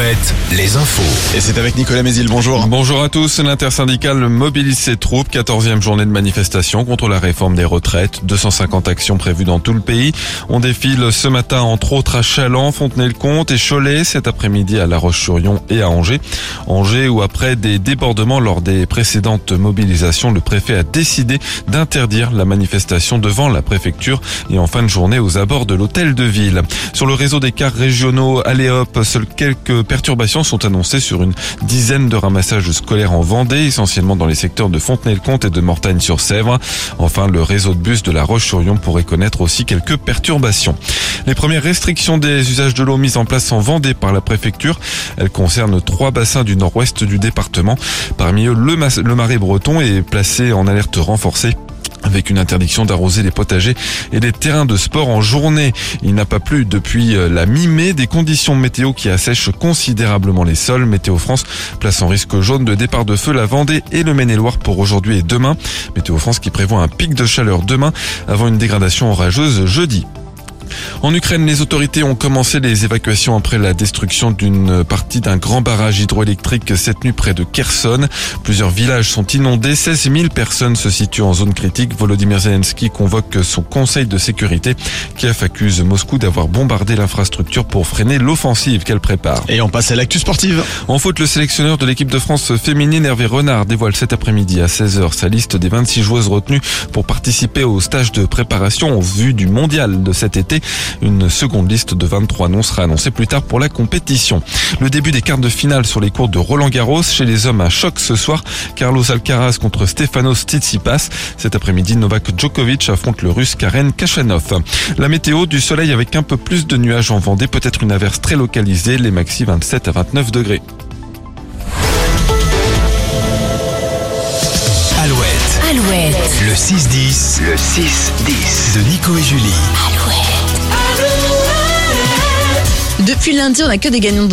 Alouette, les infos. Et c'est avec Nicolas Mézil, bonjour. Bonjour à tous. L'intersyndicale mobilise ses troupes. 14e journée de manifestation contre la réforme des retraites. 250 actions prévues dans tout le pays. On défile ce matin entre autres à Chaland, Fontenay-le-Comte et Cholet. Cet après-midi à La Roche-sur-Yon et à Angers. Angers où après des débordements lors des précédentes mobilisations, le préfet a décidé d'interdire la manifestation devant la préfecture et en fin de journée aux abords de l'hôtel de ville. Sur le réseau des cars régionaux Aléop, seuls quelques perturbations sont annoncées sur une dizaine de ramassages scolaires en Vendée, essentiellement dans les secteurs de Fontenay-le-Comte et de Mortagne-sur-Sèvre. Enfin, le réseau de bus de la Roche-sur-Yon pourrait connaître aussi quelques perturbations. Les premières restrictions des usages de l'eau mises en place en Vendée par la préfecture, elles concernent trois bassins du nord-ouest du département. Parmi eux, le, le marais breton est placé en alerte renforcée avec une interdiction d'arroser les potagers et les terrains de sport en journée. Il n'a pas plu depuis euh, la mi-mai, des conditions météo qui assèchent considérablement les sols. Météo France place en risque jaune de départ de feu la Vendée et le Maine-et-Loire pour aujourd'hui et demain. Météo France qui prévoit un pic de chaleur demain avant une dégradation orageuse jeudi. En Ukraine, les autorités ont commencé les évacuations après la destruction d'une partie d'un grand barrage hydroélectrique cette nuit près de Kherson. Plusieurs villages sont inondés, 16 000 personnes se situent en zone critique. Volodymyr Zelensky convoque son conseil de sécurité. Kiev accuse Moscou d'avoir bombardé l'infrastructure pour freiner l'offensive qu'elle prépare. Et on passe à l'actu sportive. En foot, le sélectionneur de l'équipe de France féminine Hervé Renard dévoile cet après-midi à 16h sa liste des 26 joueuses retenues pour participer au stage de préparation en vue du mondial de cet été. Une seconde liste de 23 noms sera annoncée plus tard pour la compétition. Le début des quarts de finale sur les cours de Roland Garros. Chez les hommes, un choc ce soir. Carlos Alcaraz contre Stefanos Tsitsipas. Cet après-midi, Novak Djokovic affronte le russe Karen Kachanov. La météo, du soleil avec un peu plus de nuages en Vendée. Peut-être une averse très localisée. Les maxi 27 à 29 degrés. Alouette, Alouette, le 6-10. le 6-10. De Nico et Julie. Depuis lundi, on n'a que des gagnants de